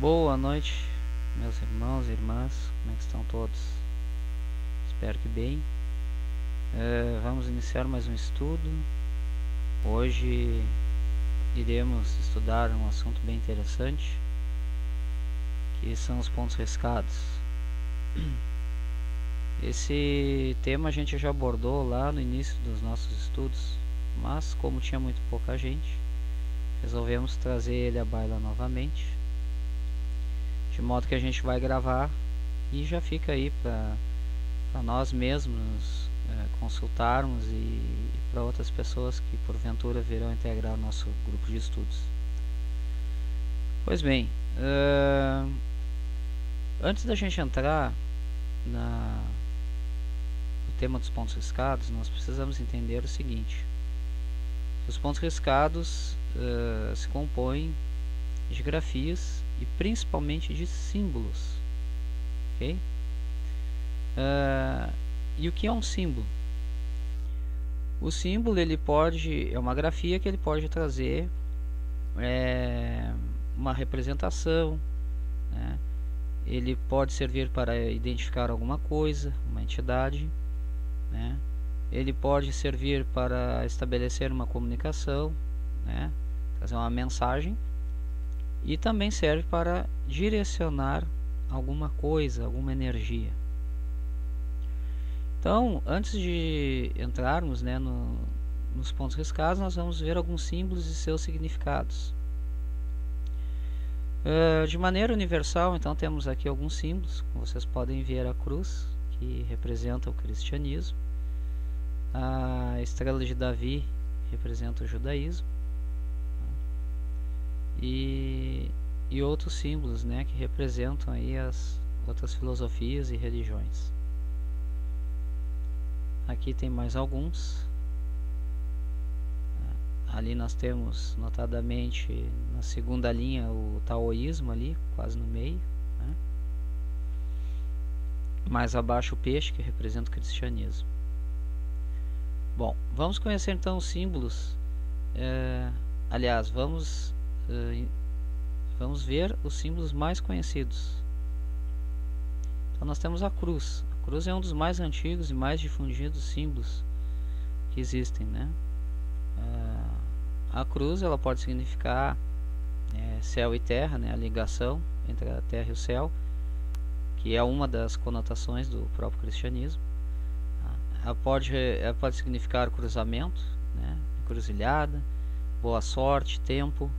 Boa noite, meus irmãos e irmãs, como é que estão todos? Espero que bem. Uh, vamos iniciar mais um estudo. Hoje iremos estudar um assunto bem interessante, que são os pontos riscados. Esse tema a gente já abordou lá no início dos nossos estudos, mas como tinha muito pouca gente, resolvemos trazer ele à baila novamente de modo que a gente vai gravar e já fica aí para nós mesmos é, consultarmos e, e para outras pessoas que porventura virão integrar o nosso grupo de estudos. Pois bem, uh, antes da gente entrar na, no tema dos pontos riscados, nós precisamos entender o seguinte: os pontos riscados uh, se compõem de grafias e principalmente de símbolos. ok? Uh, e o que é um símbolo? O símbolo ele pode é uma grafia que ele pode trazer é, uma representação, né? ele pode servir para identificar alguma coisa, uma entidade, né? ele pode servir para estabelecer uma comunicação, né? trazer uma mensagem e também serve para direcionar alguma coisa, alguma energia. Então, antes de entrarmos né, no, nos pontos riscados, nós vamos ver alguns símbolos e seus significados. Uh, de maneira universal, então, temos aqui alguns símbolos. Como vocês podem ver, a cruz, que representa o cristianismo. A estrela de Davi representa o judaísmo e, e outros símbolos né, que representam aí as outras filosofias e religiões. Aqui tem mais alguns. Ali nós temos notadamente na segunda linha o taoísmo ali, quase no meio. Né? Mais abaixo o peixe, que representa o cristianismo. Bom, vamos conhecer então os símbolos. É, aliás, vamos vamos ver os símbolos mais conhecidos. Então nós temos a cruz. A cruz é um dos mais antigos e mais difundidos símbolos que existem, né? Uh, a cruz ela pode significar é, céu e terra, né? A ligação entre a terra e o céu, que é uma das conotações do próprio cristianismo. Ela pode, ela pode significar cruzamento, né? encruzilhada, boa sorte, tempo,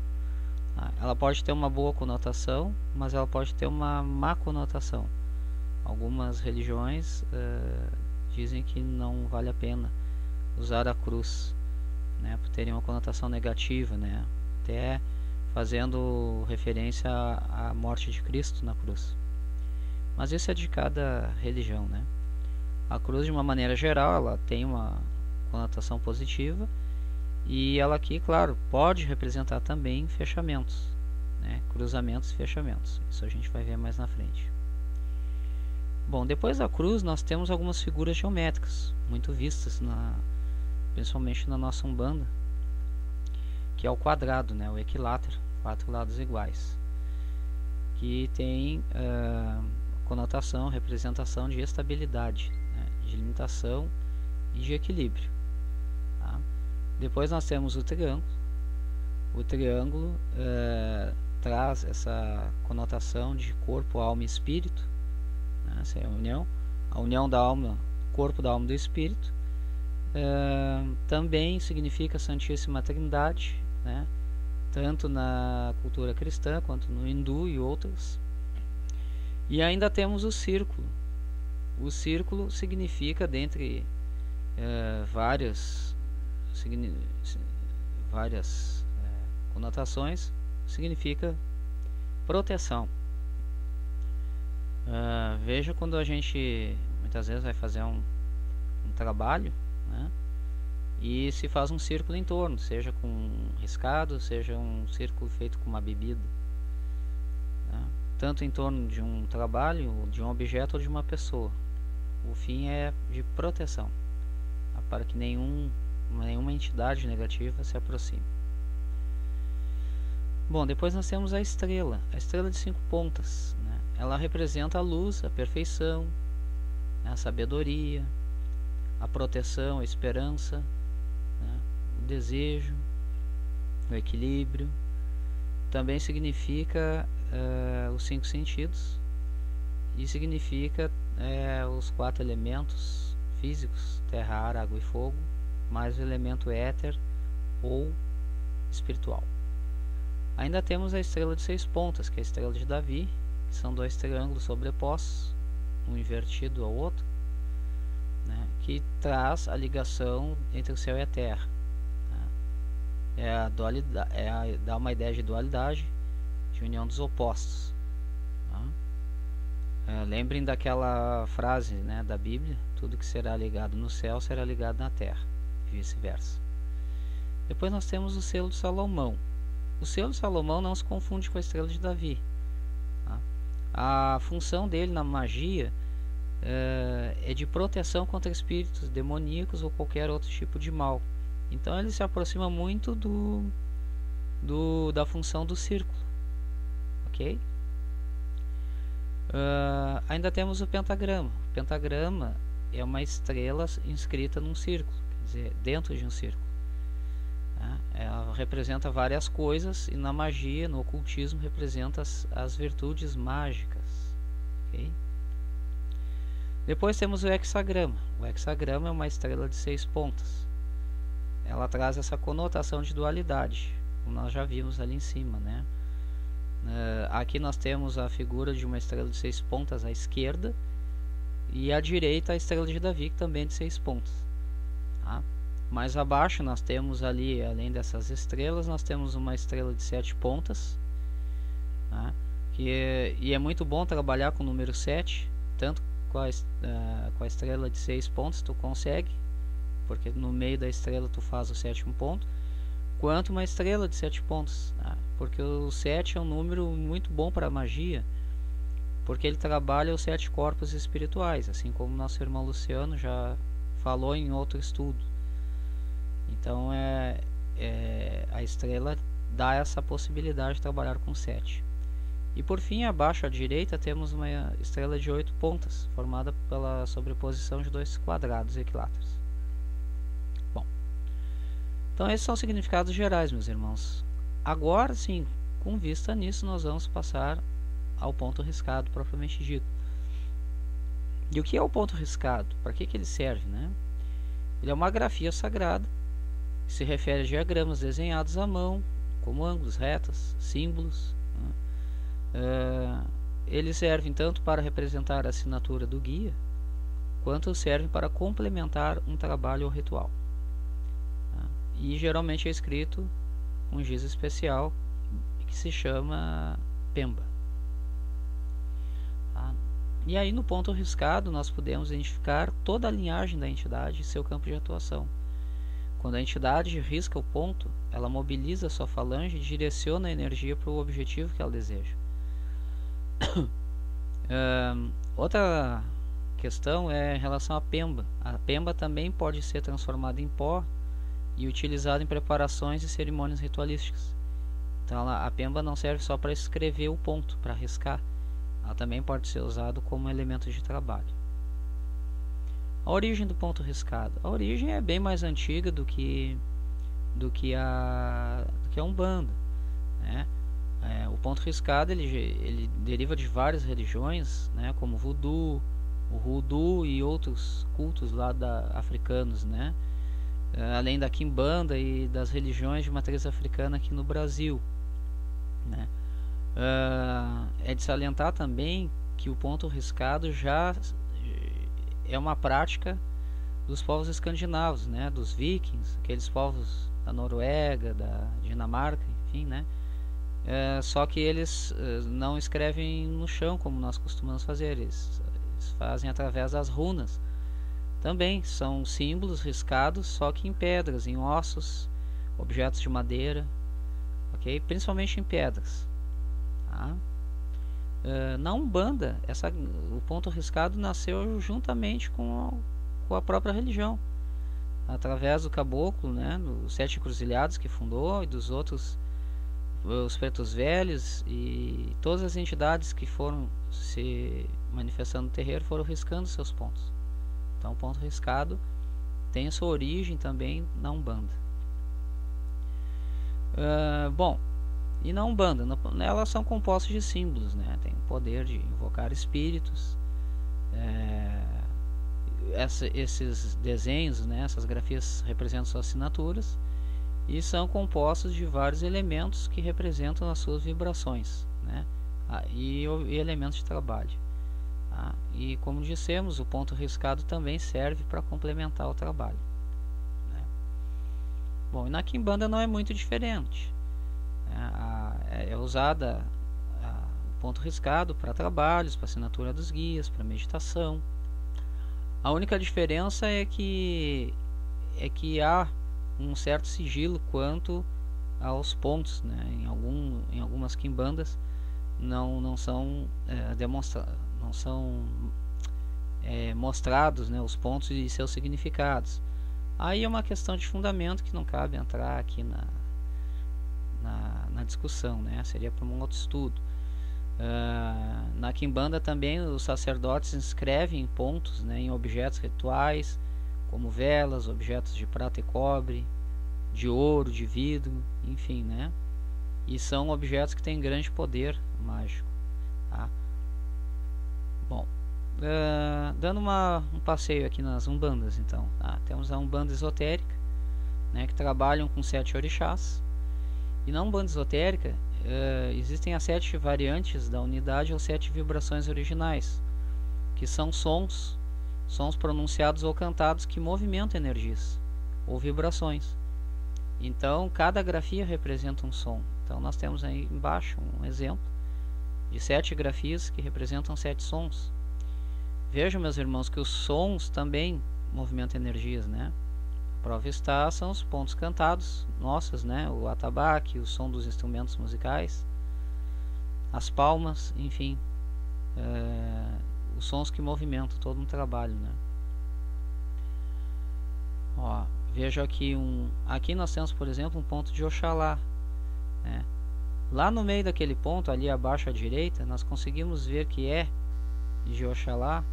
ela pode ter uma boa conotação, mas ela pode ter uma má conotação. Algumas religiões uh, dizem que não vale a pena usar a cruz, né, por terem uma conotação negativa, né, até fazendo referência à, à morte de Cristo na cruz. Mas isso é de cada religião, né? A cruz, de uma maneira geral, ela tem uma conotação positiva e ela aqui, claro, pode representar também fechamentos, né? cruzamentos e fechamentos. Isso a gente vai ver mais na frente. Bom, depois da cruz nós temos algumas figuras geométricas, muito vistas, na, principalmente na nossa Umbanda, que é o quadrado, né? o equilátero, quatro lados iguais, que tem uh, conotação, representação de estabilidade, né? de limitação e de equilíbrio. Depois nós temos o triângulo. O triângulo é, traz essa conotação de corpo, alma e espírito. Né? Essa é a união. A união da alma, corpo da alma do espírito. É, também significa Santíssima Trindade, né? tanto na cultura cristã quanto no hindu e outras. E ainda temos o círculo. O círculo significa, dentre é, várias várias é, conotações, significa proteção. Uh, veja quando a gente muitas vezes vai fazer um, um trabalho, né? E se faz um círculo em torno, seja com um riscado, seja um círculo feito com uma bebida. Né? Tanto em torno de um trabalho, de um objeto ou de uma pessoa. O fim é de proteção, para que nenhum nenhuma entidade negativa se aproxime. Bom, depois nós temos a estrela, a estrela de cinco pontas. Né? Ela representa a luz, a perfeição, a sabedoria, a proteção, a esperança, né? o desejo, o equilíbrio. Também significa uh, os cinco sentidos e significa uh, os quatro elementos físicos: terra, ar, água e fogo, mais o elemento éter ou espiritual. Ainda temos a estrela de seis pontas, que é a estrela de Davi, que são dois triângulos sobrepostos, um invertido ao outro, né, que traz a ligação entre o céu e a terra. Né. É a dualidade, é a, dá uma ideia de dualidade, de união dos opostos. Tá. É, lembrem daquela frase né, da Bíblia: tudo que será ligado no céu será ligado na terra, e vice-versa. Depois nós temos o selo de Salomão. O selo de Salomão não se confunde com a estrela de Davi. Tá? A função dele na magia é, é de proteção contra espíritos demoníacos ou qualquer outro tipo de mal. Então ele se aproxima muito do, do da função do círculo, ok? Uh, ainda temos o pentagrama. O pentagrama é uma estrela inscrita num círculo, dizer, dentro de um círculo. Tá? Ela representa várias coisas e na magia, no ocultismo, representa as, as virtudes mágicas. Okay? Depois temos o hexagrama. O hexagrama é uma estrela de seis pontas. Ela traz essa conotação de dualidade, como nós já vimos ali em cima. Né? Uh, aqui nós temos a figura de uma estrela de seis pontas à esquerda e à direita a estrela de Davi, que também é de seis pontas. Tá? Mais abaixo nós temos ali, além dessas estrelas, nós temos uma estrela de sete pontas. Tá? Que é, e é muito bom trabalhar com o número 7, tanto com a, uh, com a estrela de 6 pontos tu consegue, porque no meio da estrela tu faz o sétimo ponto, quanto uma estrela de 7 pontos, tá? porque o 7 é um número muito bom para magia, porque ele trabalha os sete corpos espirituais, assim como nosso irmão Luciano já falou em outro estudo. Então é, é a estrela dá essa possibilidade de trabalhar com 7. E por fim, abaixo à direita, temos uma estrela de oito pontas, formada pela sobreposição de dois quadrados equiláteros. Bom, então esses são os significados gerais, meus irmãos. Agora sim, com vista nisso, nós vamos passar ao ponto riscado propriamente dito. E o que é o ponto riscado? Para que, que ele serve? Né? Ele é uma grafia sagrada que se refere a diagramas desenhados à mão, como ângulos, retas, símbolos, Uh, eles servem tanto para representar a assinatura do guia, quanto servem para complementar um trabalho ou ritual. Tá? E geralmente é escrito um giz especial que se chama Pemba. E aí no ponto riscado nós podemos identificar toda a linhagem da entidade e seu campo de atuação. Quando a entidade risca o ponto, ela mobiliza sua falange e direciona a energia para o objetivo que ela deseja uh, outra questão é em relação à pemba. A pemba também pode ser transformada em pó e utilizada em preparações e cerimônias ritualísticas. Então ela, a pemba não serve só para escrever o ponto, para riscar. Ela também pode ser usada como elemento de trabalho. A origem do ponto riscado. A origem é bem mais antiga do que do que a do que a umbanda, né? É, o ponto riscado ele, ele deriva de várias religiões, né, como o voodoo, o hoodoo e outros cultos lá da, africanos, né, é, além da quimbanda e das religiões de matriz africana aqui no Brasil. Né. É, é de salientar também que o ponto riscado já é uma prática dos povos escandinavos, né, dos vikings, aqueles povos da Noruega, da Dinamarca, enfim, né, é, só que eles é, não escrevem no chão como nós costumamos fazer, eles, eles, fazem através das runas. Também são símbolos riscados, só que em pedras, em ossos, objetos de madeira, ok? Principalmente em pedras. Tá? Na Umbanda, essa, o ponto riscado nasceu juntamente com a, com a própria religião, através do caboclo, né, dos sete encruzilhados que fundou e dos outros os pretos velhos e todas as entidades que foram se manifestando no terreiro foram riscando seus pontos. Então, o ponto riscado tem sua origem também na Umbanda. Uh, bom, e na Umbanda, elas são compostas de símbolos, né? tem o poder de invocar espíritos. É, essa, esses desenhos, né? essas grafias representam suas assinaturas e são compostos de vários elementos que representam as suas vibrações né? Ah, e, e, elementos de trabalho. Tá? E como dissemos, o ponto riscado também serve para complementar o trabalho. Né? Bom, e na Kimbanda não é muito diferente. Né? É, é usada o ponto riscado para trabalhos, para assinatura dos guias, para meditação. A única diferença é que é que há um certo sigilo quanto aos pontos, né? Em algum em algumas quimbandas não não são é, demonstra não são é, mostrados, né, os pontos e seus significados. Aí é uma questão de fundamento que não cabe entrar aqui na na, na discussão, né? Seria para um outro estudo. Uh, na Kimbanda também os sacerdotes inscrevem pontos né, em objetos rituais, como velas, objetos de prata e cobre, de ouro, de vidro, enfim, né? E são objetos que têm grande poder mágico. Tá? Bom, uh, dando uma, um passeio aqui nas umbandas, então, tá? temos a umbanda esotérica, né, que trabalham com sete orixás. E na umbanda esotérica uh, existem as sete variantes da unidade ou sete vibrações originais, que são sons, sons pronunciados ou cantados que movimentam energias ou vibrações. Então, cada grafia representa um som. Então, nós temos aí embaixo um exemplo de sete grafias que representam sete sons. Vejam, meus irmãos, que os sons também movimentam energias, né? Prova está são os pontos cantados nossos, né? O atabaque, o som dos instrumentos musicais, as palmas, enfim, é, os sons que movimentam todo um trabalho, né? Ó, vejo aqui um, aqui nós temos, por exemplo, um ponto de Oxalá, né? Lá no meio daquele ponto, ali abaixo à direita, nós conseguimos ver que é de Oxalá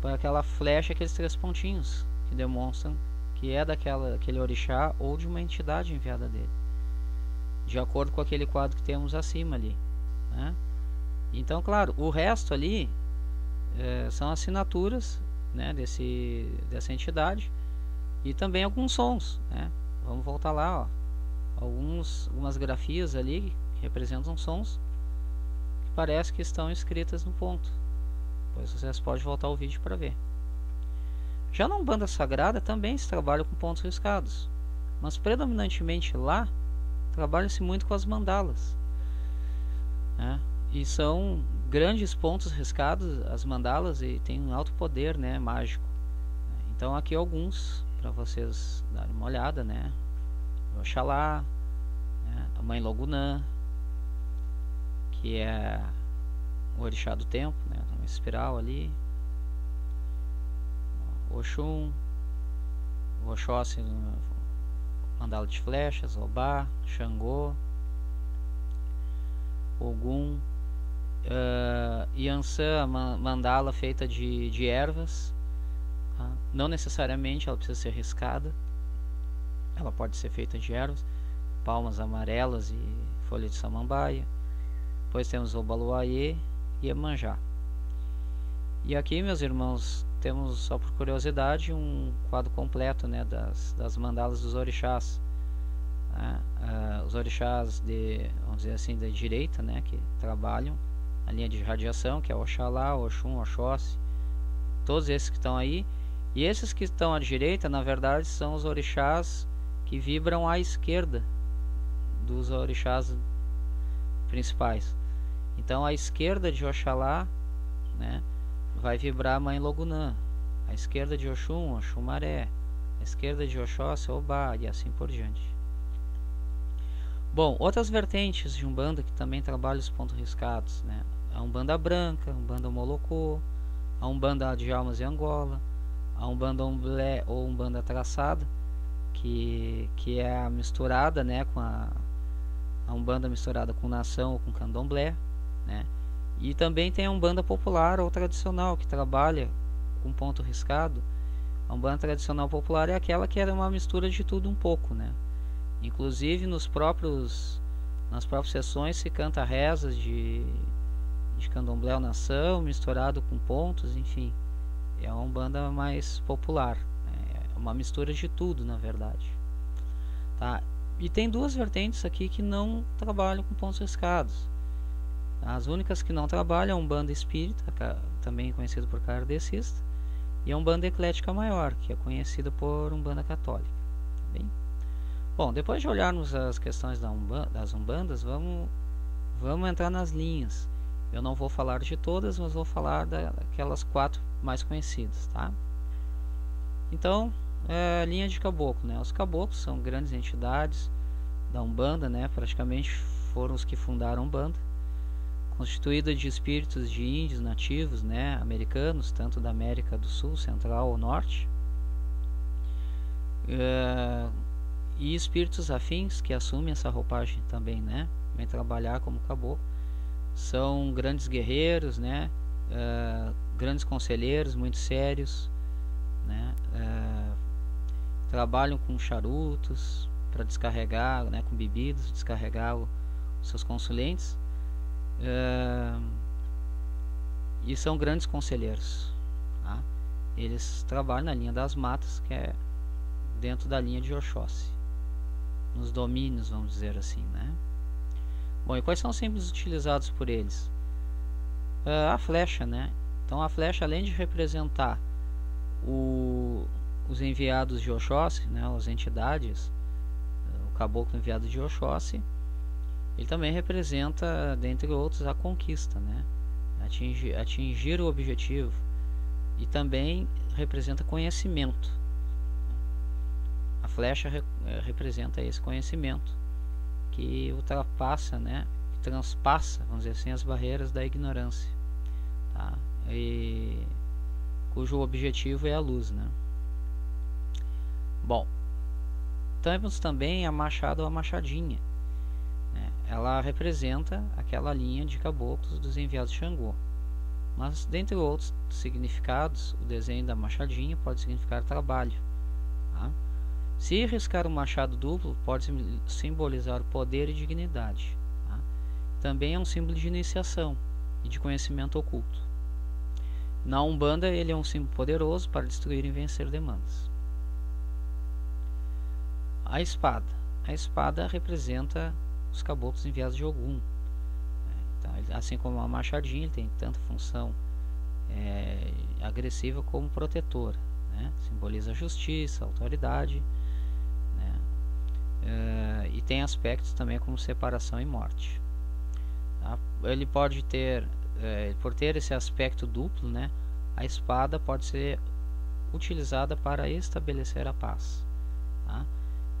para aquela flecha, aqueles três pontinhos que demonstram que é daquela, daquele orixá ou de uma entidade enviada dele, de acordo com aquele quadro que temos acima ali. Né? Então, claro, o resto ali é, são assinaturas né, desse, dessa entidade e também alguns sons. Né? Vamos voltar lá, ó. Alguns, algumas grafias ali que representam sons que parece que estão escritas no ponto. Depois vocês podem voltar o vídeo para ver. Já na Umbanda Sagrada também se trabalha com pontos riscados, mas predominantemente lá trabalha-se muito com as mandalas. Né? E são grandes pontos riscados, as mandalas, e tem um alto poder né, mágico. Então aqui alguns para vocês darem uma olhada, né? Oxalá, né? a Mãe Logunã, que é o orixá do tempo, né? uma espiral ali, Oxum, Oxóssi, mandala de flechas, Obá, Xangô, Ogum, uh, Yansan, mandala feita de, de ervas. Tá? Não necessariamente ela precisa ser riscada, ela pode ser feita de ervas, palmas amarelas e folha de samambaia. Depois temos o e Emanjá. E aqui, meus irmãos, temos só por curiosidade um quadro completo né, das, das mandalas dos orixás. Né? Uh, os orixás de, vamos dizer assim, da direita, né, que trabalham a linha de radiação, que é Oxalá, Oxum, Oxóssi, todos esses que estão aí. E esses que estão à direita, na verdade, são os orixás que vibram à esquerda dos orixás principais. Então, à esquerda de Oxalá, né, vai vibrar a Mãe Logunã. A esquerda de Oxum, Oxumaré. A esquerda de Oxóssi, Obá e assim por diante. Bom, outras vertentes de Umbanda que também trabalham os pontos riscados, né? A Umbanda Branca, a Umbanda Molocô, a Umbanda de Almas e Angola, a Umbanda Omblé ou Umbanda Traçada, que, que é a misturada né, com a, a umbanda misturada com nação ou com candomblé, né? E também tem a umbanda popular ou tradicional que trabalha com ponto riscado. A umbanda tradicional popular é aquela que era uma mistura de tudo um pouco, né? Inclusive nos próprios nas próprias sessões se canta rezas de de candomblé ou nação misturado com pontos, enfim. É uma umbanda mais popular, né? é uma mistura de tudo, na verdade. Tá? E tem duas vertentes aqui que não trabalham com pontos riscados. As únicas que não trabalham é um banda espírita, também conhecido por kardecista, e é um banda eclética maior, que é conhecido por um banda católica. Tá? Bom, depois de olharmos as questões da umbanda, das umbandas, vamos, vamos entrar nas linhas. Eu não vou falar de todas, mas vou falar daquelas quatro mais conhecidas, tá? Então, é, linha de caboclo, né? Os caboclos são grandes entidades da Umbanda, né? Praticamente foram os que fundaram a Umbanda, constituída de espíritos de índios nativos, né? Americanos, tanto da América do Sul, Central ou Norte, é, e espíritos afins que assumem essa roupagem também, né? Vem trabalhar como caboclo. São grandes guerreiros, né? É, grandes conselheiros, muito sérios, né? É, trabalham com charutos para descarregar, né, com bebidas, descarregar os seus consulentes. E são grandes conselheiros. Tá? Eles trabalham na linha das matas, que é dentro da linha de Oxóssi. Nos domínios, vamos dizer assim, né? Bom, e quais são os símbolos utilizados por eles? Uh, a flecha, né? Então a flecha, além de representar o, os enviados de Oxóssi, né, as entidades, o caboclo enviado de Oxóssi, ele também representa, dentre outros, a conquista, né, atingir, atingir o objetivo e também representa conhecimento. A flecha re, é, representa esse conhecimento que ultrapassa, né, que transpassa, vamos dizer assim, as barreiras da ignorância, tá? E cujo objetivo é a luz, né? Bom, temos também a machado ou a machadinha. Ela representa aquela linha de caboclos dos enviados de Xangô. Mas, dentre outros significados, o desenho da machadinha pode significar trabalho. Tá? Se riscar um machado duplo, pode simbolizar poder e dignidade. Tá? Também é um símbolo de iniciação e de conhecimento oculto. Na Umbanda, ele é um símbolo poderoso para destruir e vencer demandas. A espada. A espada representa os caboclos enviados de Ogum. Né? Então, assim como a machadinha, ele tem tanta função é, agressiva como protetora. Né? Simboliza justiça, autoridade. Né? É, e tem aspectos também como separação e morte. Tá? Ele pode ter, é, por ter esse aspecto duplo, né? a espada pode ser utilizada para estabelecer a paz. Tá?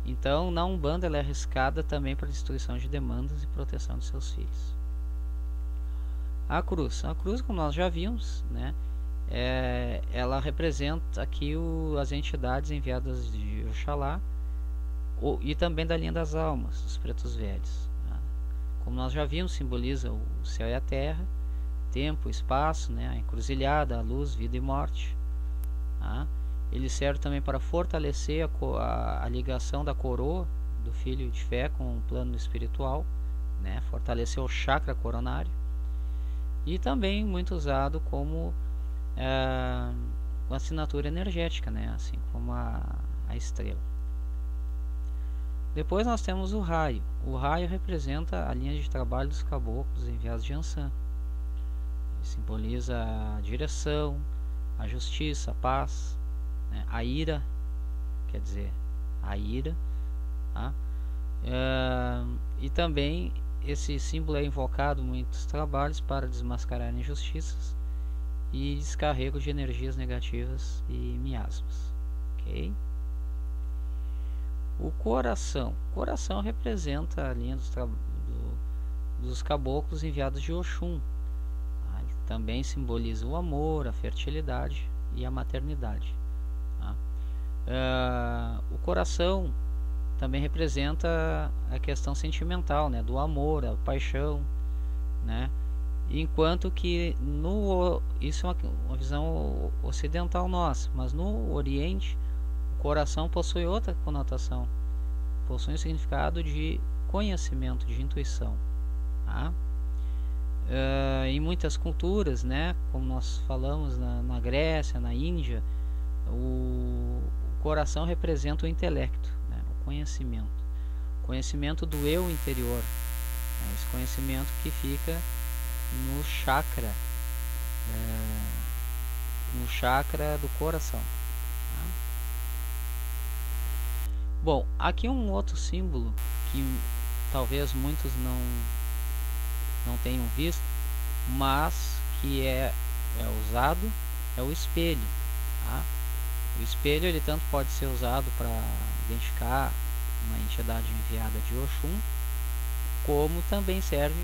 Então, na Umbanda ela é arriscada também para destruição de demandas e proteção de seus filhos. A cruz. A cruz, como nós já vimos, né, é, ela representa aqui o, as entidades enviadas de Oxalá o, e também da linha das almas, dos pretos velhos. Né. Como nós já vimos, simboliza o céu e a terra, tempo, espaço, né, a encruzilhada, a luz, vida e morte. Tá. Ele serve também para fortalecer a, a, a, ligação da coroa do filho de fé com o plano espiritual, né? fortalecer o chakra coronário. E também muito usado como é, assinatura energética, né? assim como a, a estrela. Depois nós temos o raio. O raio representa a linha de trabalho dos caboclos enviados de Ansan. Simboliza a direção, a justiça, a paz, né? a ira, quer dizer, a ira, tá? Uh, e também esse símbolo é invocado em muitos trabalhos para desmascarar injustiças e descarrego de energias negativas e miasmas. O coração. O coração representa a linha dos, do, dos caboclos enviados de Oxum. Ah, também simboliza o amor, a fertilidade e a maternidade. Uh, o coração também representa a questão sentimental, né, do amor, a paixão, né? Enquanto que no isso é uma, uma visão ocidental nossa, mas no Oriente o coração possui outra conotação, possui um significado de conhecimento, de intuição. Tá? Uh, em muitas culturas, né, como nós falamos na, na Grécia, na Índia, o, o, coração representa o intelecto, né, o conhecimento, o conhecimento do eu interior, né, esse conhecimento que fica no chakra, é, no chakra do coração. Tá? Bom, aqui um outro símbolo que talvez muitos não não tenham visto, mas que é, é usado é o espelho. Tá? O espelho ele tanto pode ser usado para identificar uma entidade enviada de Oxum, como também serve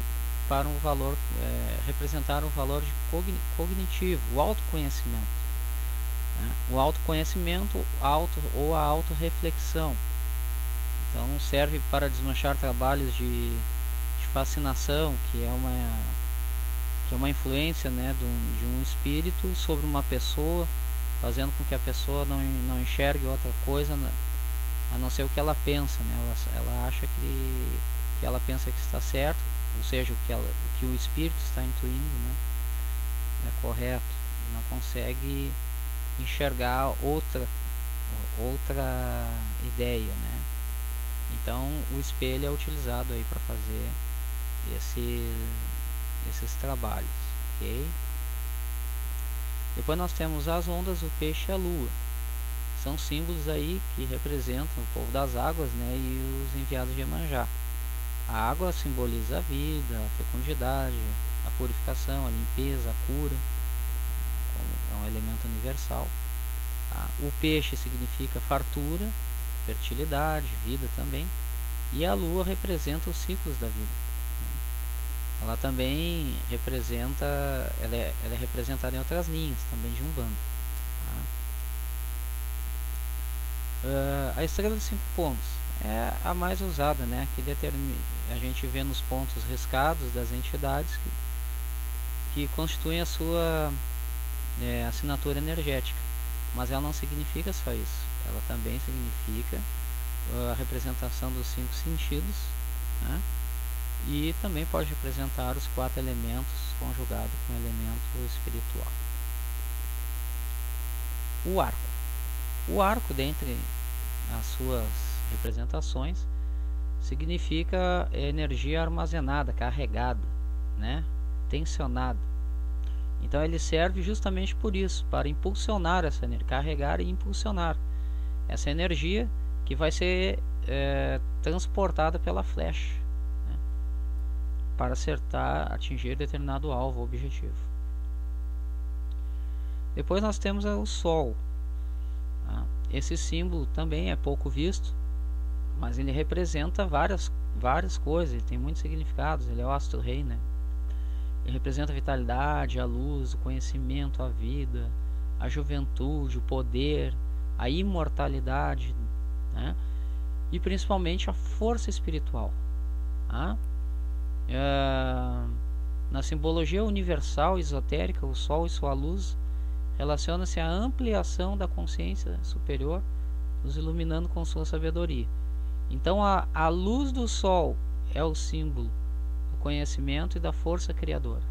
para um valor é, representar um valor de cogn cognitivo, o autoconhecimento. Né? O autoconhecimento auto, ou a autorreflexão. Então serve para desmanchar trabalhos de, de fascinação, que é uma que é uma influência né, de, um, de um espírito sobre uma pessoa, fazendo com que a pessoa não, não enxergue outra coisa a não ser o que ela pensa. Né? Ela, ela acha que, que ela pensa que está certo, ou seja, o que, ela, o, que o espírito está intuindo né, é correto, não consegue enxergar outra, outra ideia. Né? Então o espelho é utilizado aí para fazer esse, esses trabalhos. ok? Depois nós temos as ondas, o peixe e a lua. São símbolos aí que representam o povo das águas né, e os enviados de Emanjá. A água simboliza a vida, a fecundidade, a purificação, a limpeza, a cura, é um elemento universal. O peixe significa fartura, fertilidade, vida também, e a lua representa os ciclos da vida. Ela também representa, ela é, ela é representada em outras linhas também de um bando. Tá? Uh, a estrela de cinco pontos é a mais usada, né? Que determina, a gente vê nos pontos riscados das entidades que, que constituem a sua é, assinatura energética. Mas ela não significa só isso. Ela também significa uh, a representação dos cinco sentidos, né? E também pode representar os quatro elementos conjugados com o elemento espiritual. O arco. O arco, dentre as suas representações, significa energia armazenada, carregada, né? tensionada. Então ele serve justamente por isso, para impulsionar essa energia, carregar e impulsionar essa energia que vai ser é, transportada pela flecha? Para acertar, atingir determinado alvo, objetivo. Depois nós temos o Sol. Tá? Esse símbolo também é pouco visto, mas ele representa várias, várias coisas, ele tem muitos significados, ele é o astro-rei, né? Ele representa a vitalidade, a luz, o conhecimento, a vida, a juventude, o poder, a imortalidade, né? e principalmente a força espiritual. Tá? É, na simbologia universal esotérica, o Sol e sua luz relaciona-se à ampliação da consciência superior, nos iluminando com sua sabedoria. Então a, a luz do sol é o símbolo do conhecimento e da força criadora.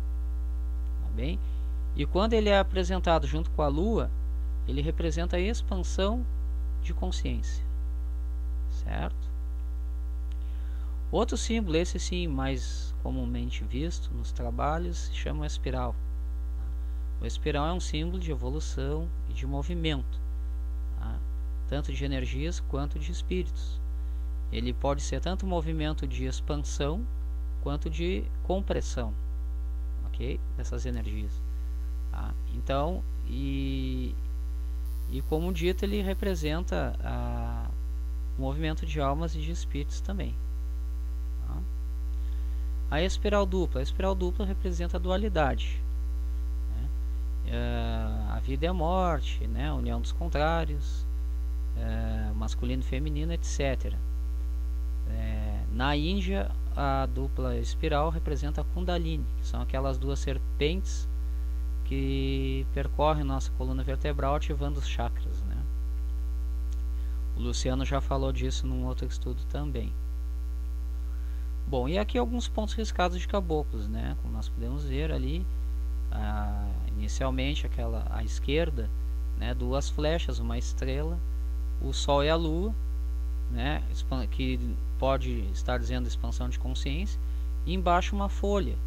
Tá bem? E quando ele é apresentado junto com a lua, ele representa a expansão de consciência. Certo? Outro símbolo, esse sim mais comumente visto nos trabalhos, se chama espiral. O espiral é um símbolo de evolução e de movimento, tá? tanto de energias quanto de espíritos. Ele pode ser tanto movimento de expansão quanto de compressão? Dessas energias. Tá? Então, e, e como dito, ele representa a, o movimento de almas e de espíritos também. A espiral dupla. A espiral dupla representa a dualidade. Né? É, a vida e a morte, né? a união dos contrários, é, masculino e feminino, etc. É, na Índia, a dupla espiral representa a Kundalini, que são aquelas duas serpentes que percorrem nossa coluna vertebral ativando os chakras. Né? O Luciano já falou disso num outro estudo também. Bom, e aqui alguns pontos riscados de caboclos, né? Como nós podemos ver ali, inicialmente aquela à esquerda, né? Duas flechas, uma estrela, o Sol e a Lua, né? Que pode estar dizendo expansão de consciência. E embaixo uma folha.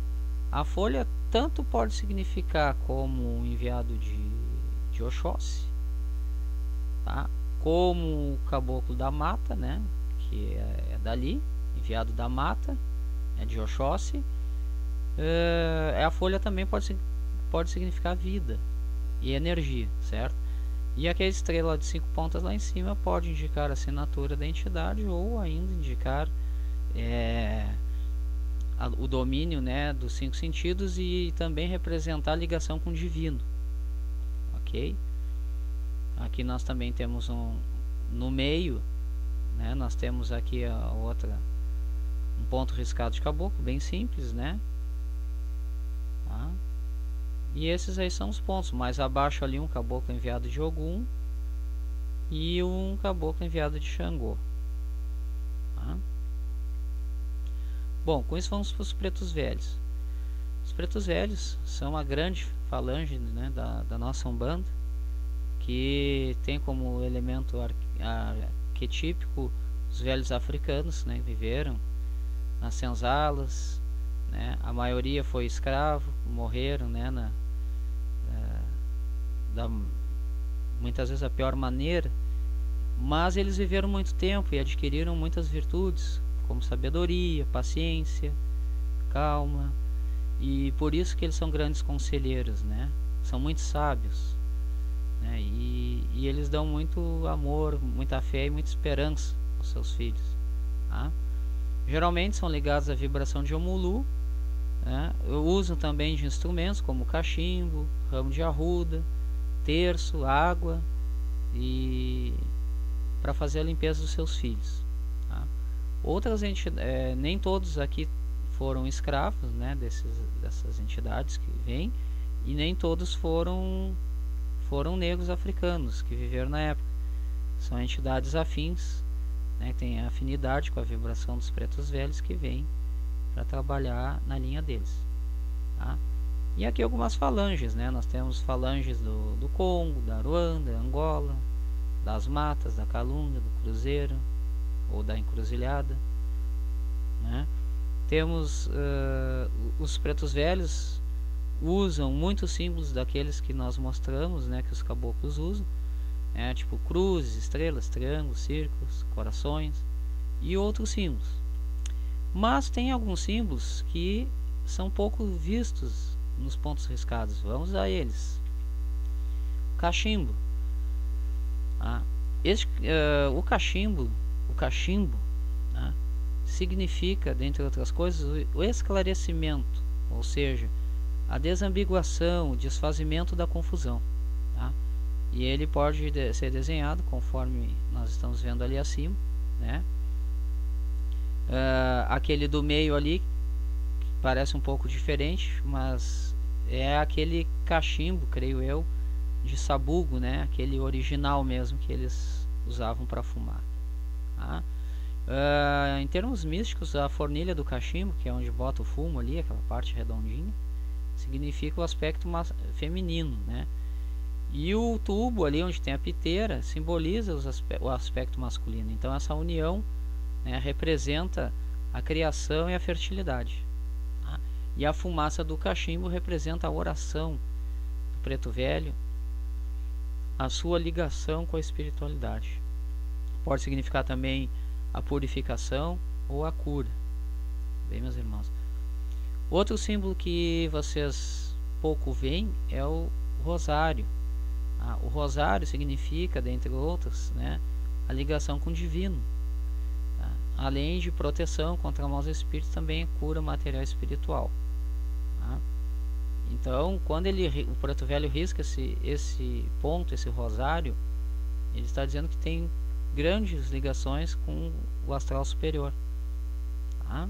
A folha tanto pode significar como enviado de, de Oxóssi, tá? Como o caboclo da mata, né? Que é, é dali enviado da mata, é de Oxóssi. É, a folha também pode, pode significar vida e energia, certo? E aqui a estrela de cinco pontas lá em cima pode indicar a assinatura da entidade ou ainda indicar é, a, o domínio né, dos cinco sentidos e também representar a ligação com o divino. Ok? Aqui nós também temos um no meio, né, nós temos aqui a outra um ponto riscado de caboclo, bem simples, né? Tá? E esses aí são os pontos. Mais abaixo ali um caboclo enviado de Ogum e um caboclo enviado de Xangô. Tá? Bom, com isso vamos para os pretos velhos. Os pretos velhos são uma grande falange né, da, da nossa Umbanda que tem como elemento arquetípico os velhos africanos, né, viveram nas senzalas, né? A maioria foi escravo, morreram, né? Na, é, da, muitas vezes a pior maneira, mas eles viveram muito tempo e adquiriram muitas virtudes, como sabedoria, paciência, calma, e por isso que eles são grandes conselheiros, né? São muito sábios, né? E, e eles dão muito amor, muita fé e muita esperança aos seus filhos, tá? Geralmente são ligados à vibração de Omulu. Né? Usam também de instrumentos como cachimbo, ramo de arruda, terço, água e para fazer a limpeza dos seus filhos. Tá? Outras entidades, é, nem todos aqui foram escravos né, desses, dessas entidades que vêm e nem todos foram foram negros africanos que viveram na época. São entidades afins né, tem afinidade com a vibração dos pretos velhos que vem para trabalhar na linha deles. Tá? E aqui algumas falanges, né? Nós temos falanges do, do Congo, da Ruanda, Angola, das matas, da Calunga, do Cruzeiro ou da Encruzilhada. Né? Temos uh, os pretos velhos usam muitos símbolos daqueles que nós mostramos, né? Que os caboclos usam é, tipo cruzes, estrelas, triângulos, círculos, corações e outros símbolos. Mas tem alguns símbolos que são pouco vistos nos pontos riscados. Vamos a eles. Cachimbo. Ah, este, uh, o cachimbo, o cachimbo, né, significa, dentre outras coisas, o esclarecimento, ou seja, a desambiguação, o desfazimento da confusão. E ele pode de ser desenhado conforme nós estamos vendo ali acima né? Uh, aquele do meio ali parece um pouco diferente mas é aquele cachimbo creio eu de sabugo né? Aquele original mesmo que eles usavam para fumar tá? uh, em termos místicos a fornilha do cachimbo que é onde bota o fumo ali aquela parte redondinha significa o aspecto feminino né e o tubo ali onde tem a piteira simboliza aspe o aspecto masculino. Então essa união né, representa a criação e a fertilidade. Tá? E a fumaça do cachimbo representa a oração do preto velho, a sua ligação com a espiritualidade. Pode significar também a purificação ou a cura. Bem, meus irmãos. Outro símbolo que vocês pouco veem é o rosário ah, o rosário significa, dentre outros, né, a ligação com o divino. Tá? Além de proteção contra maus espíritos, também cura material espiritual. Tá? Então, quando ele, o preto velho risca esse, esse ponto, esse rosário, ele está dizendo que tem grandes ligações com o astral superior. Tá?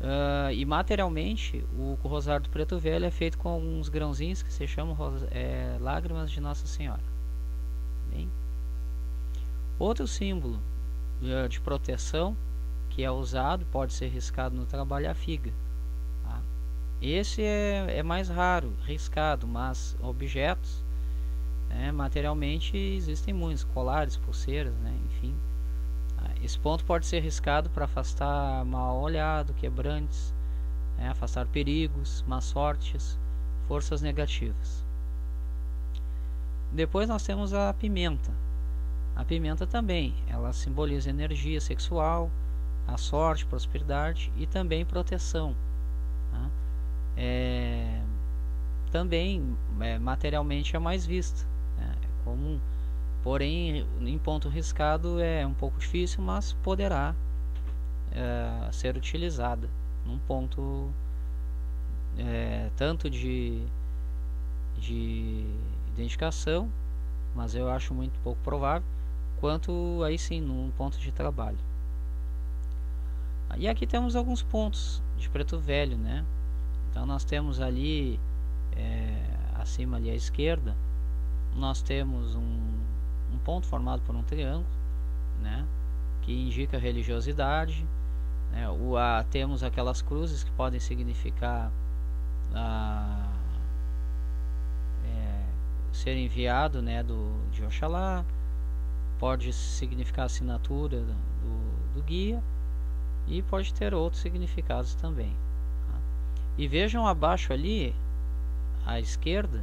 Uh, e materialmente, o rosário do preto velho é feito com uns grãozinhos que se chamam é, lágrimas de Nossa Senhora. Bem? Outro símbolo uh, de proteção que é usado, pode ser riscado no trabalho, é a figa. Tá? Esse é, é mais raro, riscado, mas objetos, né, materialmente existem muitos, colares, pulseiras, né? Esse ponto pode ser riscado para afastar mal olhado, quebrantes, né, afastar perigos, más sortes, forças negativas. Depois nós temos a pimenta. A pimenta também, ela simboliza energia sexual, a sorte, prosperidade e também proteção. Tá? É, também é, materialmente é mais vista, né? é comum. Porém, em ponto riscado é um pouco difícil, mas poderá é, ser utilizada num ponto é, tanto de, de identificação, mas eu acho muito pouco provável, quanto aí sim num ponto de trabalho. E aqui temos alguns pontos de preto velho, né? Então nós temos ali é, acima ali à esquerda, nós temos um, um ponto formado por um triângulo, né? Que indica religiosidade. Né? O, a, temos aquelas cruzes que podem significar a, é, ser enviado, né? Do de Oxalá, pode significar assinatura do, do guia e pode ter outros significados também. Tá? E vejam abaixo ali, à esquerda,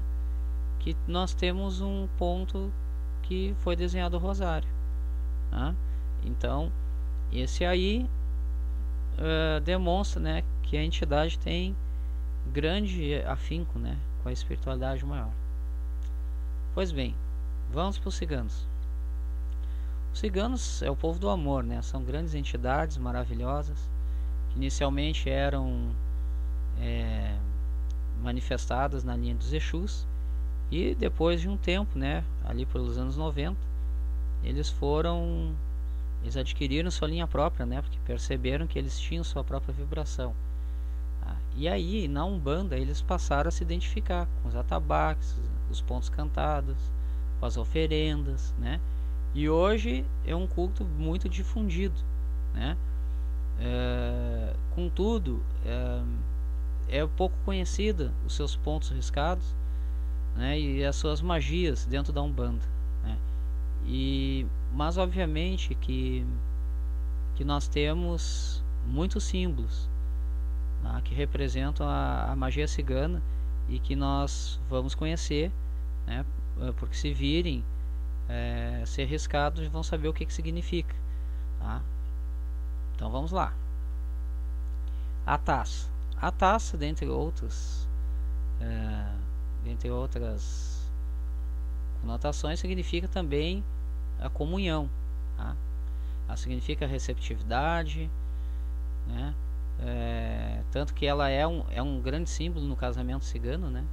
que nós temos um ponto que foi desenhado o rosário. Tá? Então, esse aí uh, demonstra né, que a entidade tem grande afinco né, com a espiritualidade maior. Pois bem, vamos para os ciganos. Os ciganos é o povo do amor, né? São grandes entidades maravilhosas que inicialmente eram é, manifestadas na linha dos Exus e depois de um tempo, né? Ali pelos anos 90, eles foram, eles adquiriram sua linha própria, né? Porque perceberam que eles tinham sua própria vibração. Ah, e aí, na Umbanda, eles passaram a se identificar com os atabaques, os pontos cantados, com as oferendas, né? E hoje é um culto muito difundido, né? É, contudo, é, é pouco conhecida os seus pontos riscados né, e as suas magias dentro da Umbanda. Né? E, mas obviamente que, que nós temos muitos símbolos né, que representam a, a, magia cigana e que nós vamos conhecer, né, porque se virem é, ser riscados vão saber o que, que significa. Tá? Então vamos lá. A taça. A taça, dentre outras, é, dentre outras conotações, significa também a comunhão. Tá? Ela significa receptividade, né? É, tanto que ela é um, é um grande símbolo no casamento cigano, né?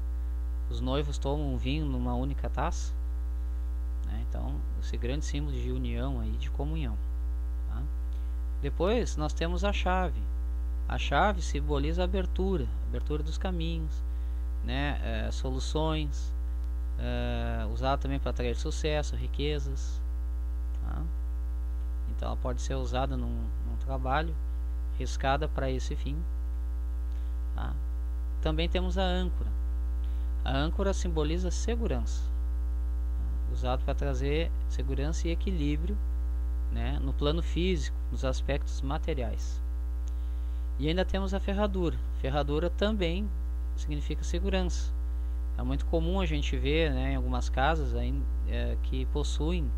Os noivos tomam vinho numa única taça. Né? Então, esse grande símbolo de união aí, de comunhão. Tá? Depois nós temos a chave. A chave simboliza a abertura, abertura dos caminhos, né? É, soluções, é, usada também para atrair sucesso, riquezas. Tá? Então ela pode ser usada num, num trabalho, riscada para esse fim. Tá? Também temos a âncora. A âncora simboliza segurança usado para trazer segurança e equilíbrio né, no plano físico, nos aspectos materiais. E ainda temos a ferradura. Ferradura também significa segurança. É muito comum a gente ver né, em algumas casas aí, é, que possuem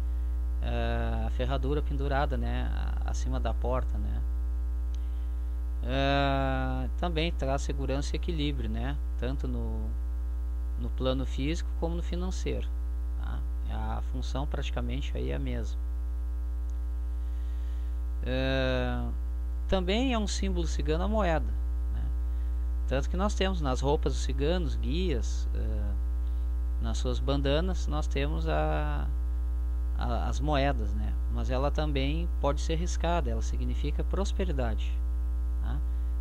é, a ferradura pendurada né, acima da porta. Né. É, também traz segurança e equilíbrio, né, tanto no, no plano físico como no financeiro. A função praticamente aí é a mesma. É, também é um símbolo cigano a moeda. Tanto que nós temos nas roupas dos ciganos, guias, é, nas suas bandanas, nós temos a, a, as moedas. Né? Mas ela também pode ser riscada, ela significa prosperidade. Tá?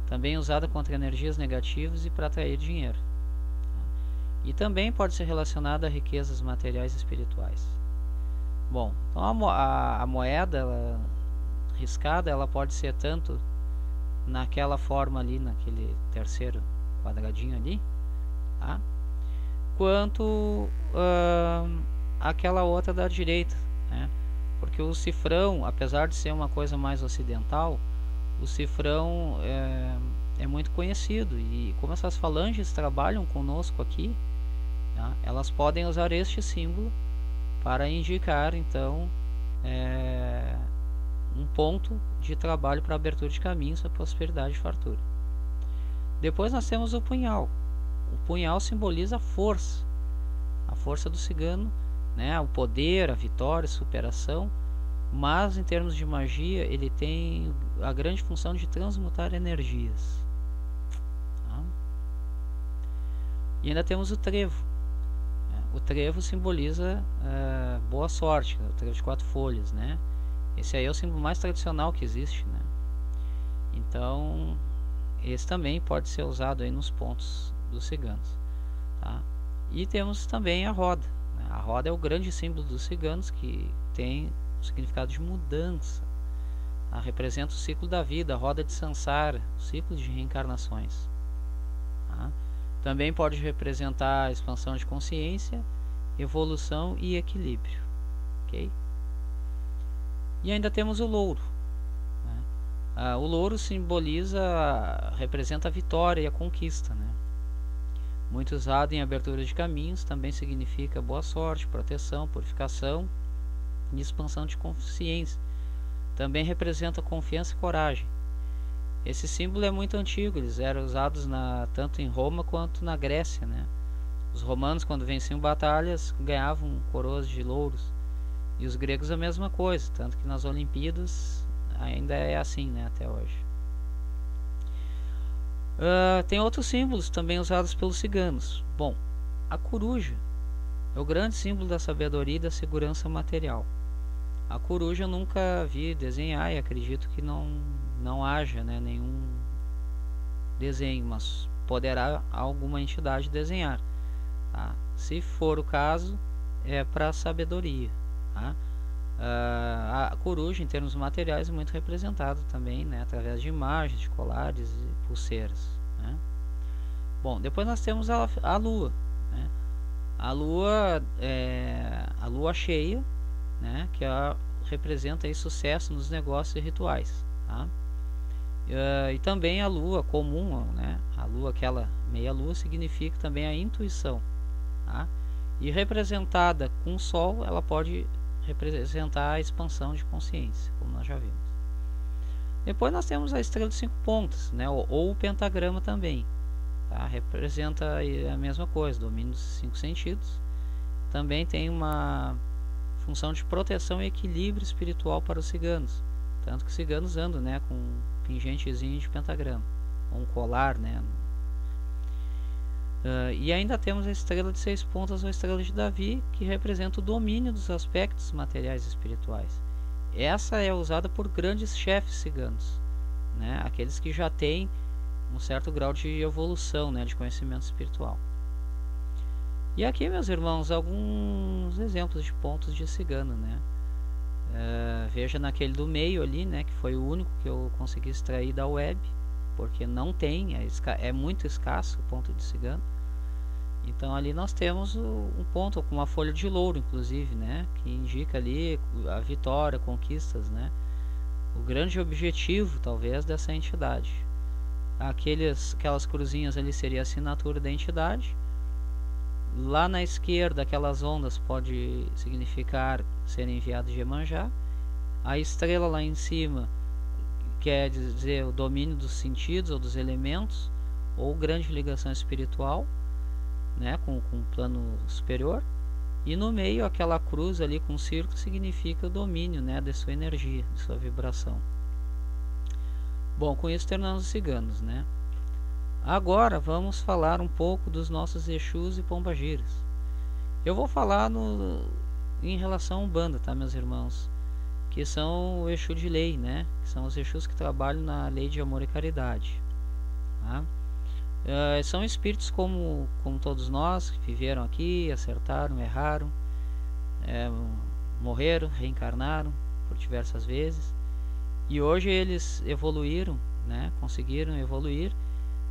Também usada contra energias negativas e para atrair dinheiro. Tá? E também pode ser relacionada a riquezas materiais e espirituais. Bom, então a, a, a moeda ela, riscada ela pode ser tanto naquela forma ali, naquele terceiro quadradinho ali, tá? quanto uh, aquela outra da direita, né? porque o cifrão, apesar de ser uma coisa mais ocidental, o cifrão é, é muito conhecido e como essas falanges trabalham conosco aqui, tá? elas podem usar este símbolo para indicar então é, um ponto de trabalho para abertura de caminhos, para prosperidade e fartura. Depois nós temos o punhal. O punhal simboliza a força, a força do cigano, né? o poder, a vitória, a superação. Mas em termos de magia, ele tem a grande função de transmutar energias. Tá? E ainda temos o trevo. Né? O trevo simboliza uh, boa sorte, o trevo de quatro folhas, né? Esse aí é o símbolo mais tradicional que existe, né? Então, esse também pode ser usado aí nos pontos dos ciganos, tá? E temos também a roda. Né? A roda é o grande símbolo dos ciganos que tem o significado de mudança. Tá? Representa o ciclo da vida, a roda de Sansara, o ciclo de reencarnações. Tá? Também pode representar a expansão de consciência, evolução e equilíbrio. ok? E ainda temos o louro. Né? Ah, o louro simboliza, representa a vitória e a conquista. Né? Muito usado em abertura de caminhos, também significa boa sorte, proteção, purificação e expansão de consciência. Também representa confiança e coragem. Esse símbolo é muito antigo, eles eram usados na, tanto em Roma quanto na Grécia. Né? Os romanos, quando venciam batalhas, ganhavam coroas de louros. E os gregos a mesma coisa, tanto que nas Olimpíadas ainda é assim, né, até hoje. Uh, tem outros símbolos também usados pelos ciganos. Bom, a coruja é o grande símbolo da sabedoria e da segurança material. A coruja eu nunca vi desenhar e acredito que não, não haja né, nenhum desenho, mas poderá alguma entidade desenhar. Tá? Se for o caso, é para sabedoria. Tá? Uh, a coruja, em termos materiais, é muito representada também, né, através de imagens, de colares e pulseiras. Né? Bom, depois nós temos a, a lua. Né? A lua é a lua cheia, né, que é, representa aí, sucesso nos negócios e rituais. Tá? Uh, e também a lua comum, né, a lua, aquela meia lua, significa também a intuição. Tá? E representada com o sol, ela pode representar a expansão de consciência, como nós já vimos. Depois nós temos a estrela de cinco pontas, né, ou, ou o pentagrama também. Tá? Representa a mesma coisa, domínio dos cinco sentidos. Também tem uma função de proteção e equilíbrio espiritual para os ciganos. Tanto que os ciganos andam né, com um pingentezinho de pentagrama, ou um colar, né, Uh, e ainda temos a estrela de seis pontas ou estrela de Davi, que representa o domínio dos aspectos materiais e espirituais. Essa é usada por grandes chefes ciganos, né? aqueles que já têm um certo grau de evolução, né? de conhecimento espiritual. E aqui, meus irmãos, alguns exemplos de pontos de cigano. Né? Uh, veja naquele do meio ali, né? que foi o único que eu consegui extrair da web porque não tem, é, é muito escasso o ponto de cigano. Então ali nós temos um ponto com uma folha de louro, inclusive, né, que indica ali a vitória, conquistas, né, o grande objetivo, talvez, dessa entidade. Aqueles, aquelas cruzinhas ali seria a assinatura da entidade. Lá na esquerda, aquelas ondas pode significar ser enviado de Emanjá. A estrela lá em cima quer dizer o domínio dos sentidos ou dos elementos, ou grande ligação espiritual, né, com, com o plano superior. E no meio, aquela cruz ali com o círculo significa o domínio né, da sua energia, de sua vibração. Bom, com isso terminamos os ciganos. Né? Agora vamos falar um pouco dos nossos Exus e Pombagiras. Eu vou falar no, em relação à Umbanda, tá, meus irmãos? Que são o Exu de lei, né? Que são os Exus que trabalham na lei de amor e caridade. Tá? Uh, são espíritos como, como todos nós, que viveram aqui, acertaram, erraram, é, morreram, reencarnaram por diversas vezes. E hoje eles evoluíram, né? conseguiram evoluir,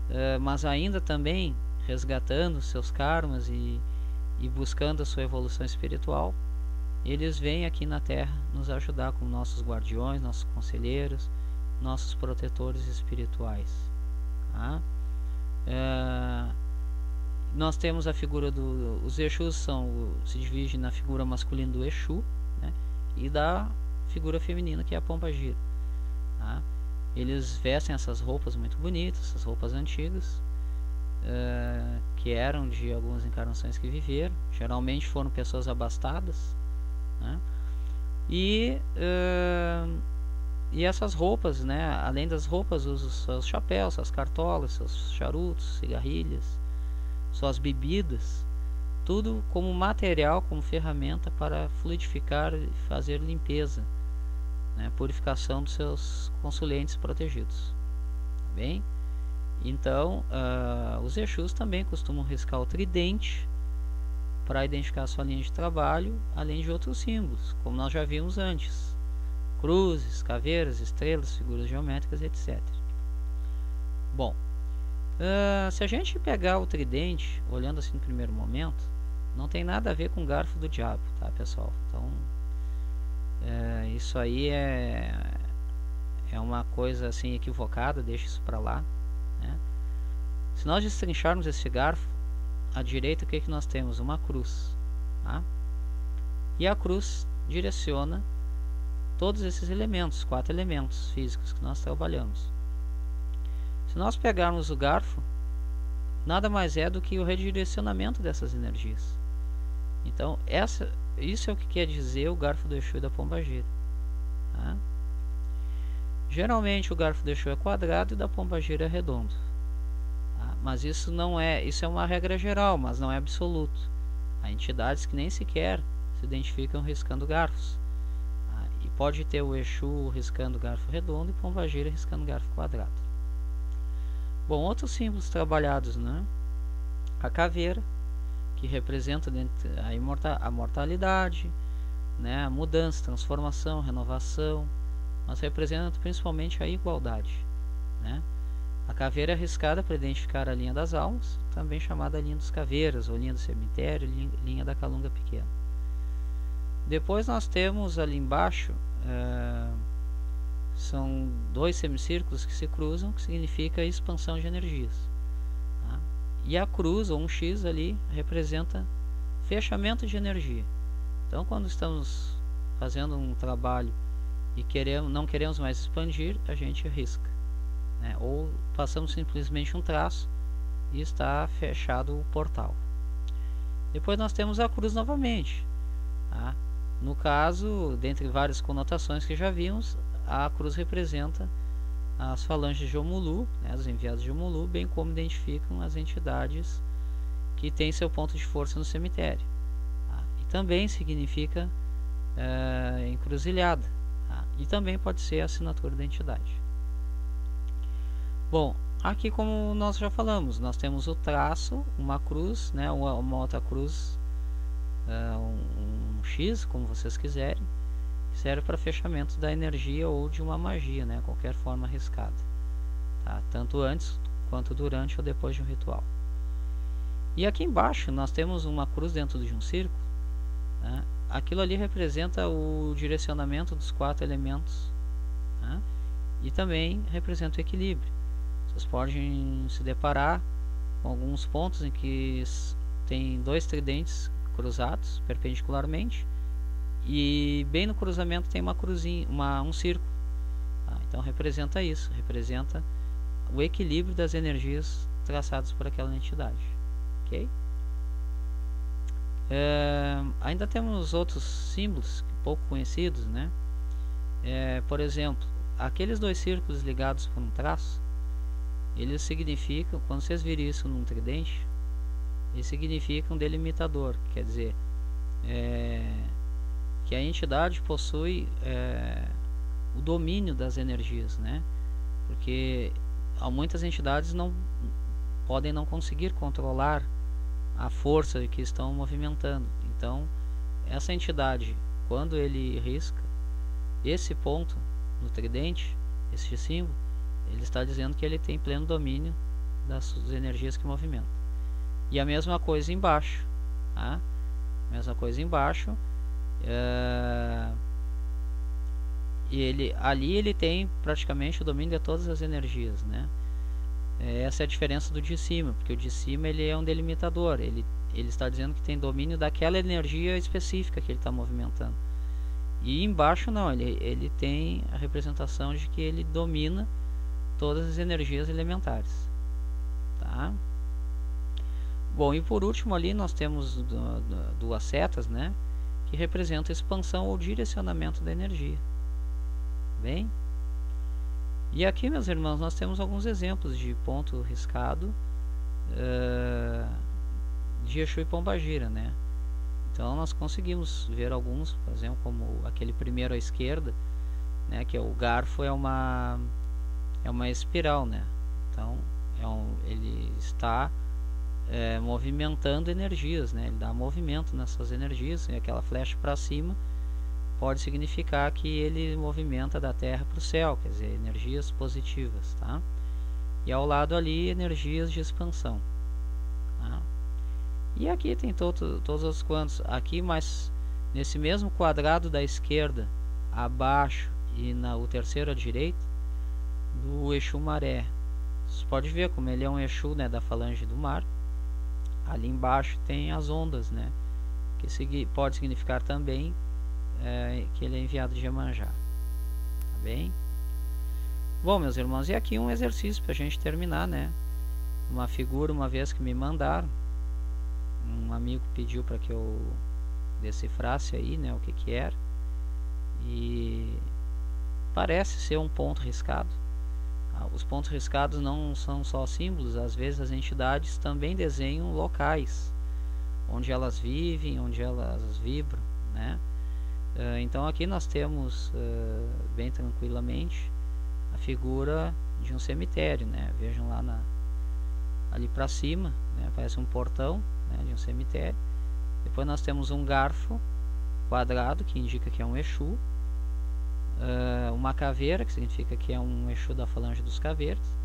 uh, mas ainda também resgatando seus karmas e, e buscando a sua evolução espiritual. Eles vêm aqui na Terra nos ajudar como nossos guardiões, nossos conselheiros, nossos protetores espirituais. Tá? É, nós temos a figura do. Os Exus são, se divide na figura masculina do Exu né, e da figura feminina que é a Pomba Gira. Tá? Eles vestem essas roupas muito bonitas, essas roupas antigas, é, que eram de algumas encarnações que viveram. Geralmente foram pessoas abastadas. Né? E é, e essas roupas, né, além das roupas, os seus chapéus, suas cartolas, seus charutos, cigarrilhas, suas bebidas, tudo como material, como ferramenta para fluidificar e fazer limpeza, né, purificação dos seus consulentes protegidos. Tá bem? Então, uh, os Exus também costumam riscar o tridente para identificar sua linha de trabalho, além de outros símbolos, como nós já vimos antes cruzes, caveiras, estrelas, figuras geométricas, etc. Bom, uh, se a gente pegar o tridente, olhando assim no primeiro momento, não tem nada a ver com o garfo do diabo, tá pessoal? Então, uh, isso aí é, é uma coisa assim equivocada, deixa isso para lá. Né? Se nós destrincharmos esse garfo, à direita o que, é que nós temos? Uma cruz. Tá? E a cruz direciona todos esses elementos, quatro elementos físicos que nós trabalhamos. Se nós pegarmos o garfo, nada mais é do que o redirecionamento dessas energias. Então, essa, isso é o que quer dizer o garfo do Exu e da pombagira. Tá? Geralmente o garfo do Exu é quadrado e da pombagira é redondo. Mas isso não é, isso é uma regra geral, mas não é absoluto. Há entidades que nem sequer se identificam riscando garfos. Pode ter o Exu riscando garfo redondo e Pombagira riscando garfo quadrado. Bom, outros símbolos trabalhados, né? A caveira, que representa a, a mortalidade, né? a mudança, transformação, renovação, mas representa principalmente a igualdade. Né? A caveira é riscada para identificar a linha das almas, também chamada linha dos caveiras, ou linha do cemitério, linha da calunga pequena. Depois nós temos ali embaixo é, são dois semicírculos que se cruzam, que significa expansão de energias. Tá? E a cruz, ou um X ali, representa fechamento de energia. Então, quando estamos fazendo um trabalho e queremos, não queremos mais expandir, a gente risca. Né? Ou passamos simplesmente um traço e está fechado o portal. Depois nós temos a cruz novamente. Tá? No caso, dentre várias conotações que já vimos, a cruz representa as falanges de Omulu, né, os enviados de Omulu, bem como identificam as entidades que têm seu ponto de força no cemitério. Tá? E também significa é, encruzilhada. Tá? E também pode ser a assinatura da entidade. Bom, aqui como nós já falamos, nós temos o traço, uma cruz, né, uma, uma outra cruz uh, um, um, X, como vocês quiserem, serve para fechamento da energia ou de uma magia, né? qualquer forma arriscada, tá? tanto antes quanto durante ou depois de um ritual. E aqui embaixo nós temos uma cruz dentro de um círculo. Né? Aquilo ali representa o direcionamento dos quatro elementos né? e também representa o equilíbrio. Vocês podem se deparar com alguns pontos em que tem dois tridentes cruzados perpendicularmente e bem no cruzamento tem uma cruzinha, uma, um círculo. Tá? Então representa isso, representa o equilíbrio das energias traçadas por aquela entidade. Ok? É, ainda temos outros símbolos pouco conhecidos, né? É, por exemplo, aqueles dois círculos ligados por um traço, eles significam, quando vocês virem isso num tridente, e significa um delimitador, quer dizer, é, que a entidade possui é, o domínio das energias, né? Porque muitas entidades não podem não conseguir controlar a força que estão movimentando. Então, essa entidade, quando ele risca esse ponto no tridente, esse símbolo, ele está dizendo que ele tem pleno domínio das energias que movimentam. E a mesma coisa embaixo, tá? Mesma coisa embaixo. É... E ele, ali ele tem praticamente o domínio de todas as energias, né? É, essa é a diferença do de cima, porque o de cima ele é um delimitador, ele, ele está dizendo que tem domínio daquela energia específica que ele está movimentando. E embaixo não, ele, ele tem a representação de que ele domina todas as energias elementares. Tá? Bom, e por último ali nós temos duas setas, né? Que representam expansão ou direcionamento da energia. Bem? E aqui, meus irmãos, nós temos alguns exemplos de ponto riscado uh, de Exu e Pombagira, né? Então nós conseguimos ver alguns, por exemplo, como aquele primeiro à esquerda, né? Que é o garfo é uma é uma espiral, né? Então é um, ele está é, movimentando energias, né? Ele dá movimento nessas energias, e aquela flecha para cima pode significar que ele movimenta da Terra para o céu, quer dizer, energias positivas, tá? E ao lado ali, energias de expansão. Tá? E aqui tem todo, todos os quantos. Aqui, mas nesse mesmo quadrado da esquerda, abaixo e na, o terceiro à direita, do Exu Maré. Você pode ver como ele é um Exu né, da falange do mar. Ali embaixo tem as ondas, né? Que pode significar também é, que ele é enviado de Iemanjá. Tá bem? Bom, meus irmãos, e aqui um exercício para a gente terminar, né? Uma figura, uma vez que me mandaram, um amigo pediu para que eu decifrasse aí, né, o que que era. E parece ser um ponto riscado. Os pontos riscados não são só símbolos, às vezes as entidades também desenham locais onde elas vivem, onde elas vibram, né? Uh, então aqui nós temos uh, bem tranquilamente a figura de um cemitério, né? Vejam lá na, ali para cima, né? parece um portão né? de um cemitério. Depois nós temos um garfo quadrado que indica que é um Exu, uh, uma caveira que significa que é um Exu da falange dos caveiras,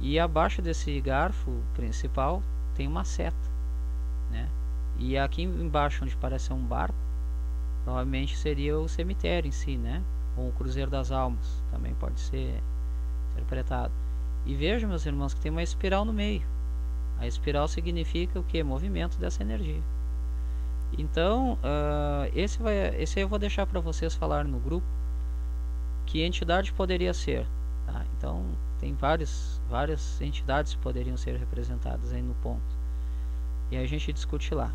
e abaixo desse garfo principal tem uma seta, né? E aqui embaixo onde parece um barco provavelmente seria o cemitério em si, né? Ou o Cruzeiro das Almas, também pode ser interpretado. E vejam, meus irmãos, que tem uma espiral no meio. A espiral significa o que? Movimento dessa energia. Então, uh, esse, vai, esse eu vou deixar para vocês falar no grupo. Que entidade poderia ser? Tá? Então, tem várias, várias entidades que poderiam ser representadas aí no ponto. E a gente discute lá.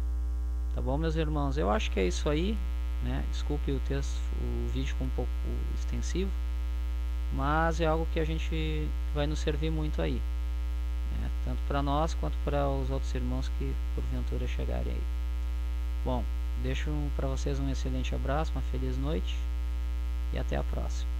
Tá bom, meus irmãos? Eu acho que é isso aí. Né? Desculpe o texto, o vídeo com um pouco extensivo, mas é algo que a gente vai nos servir muito aí, né? tanto para nós quanto para os outros irmãos que porventura chegarem aí. Bom, deixo para vocês um excelente abraço, uma feliz noite e até a próxima.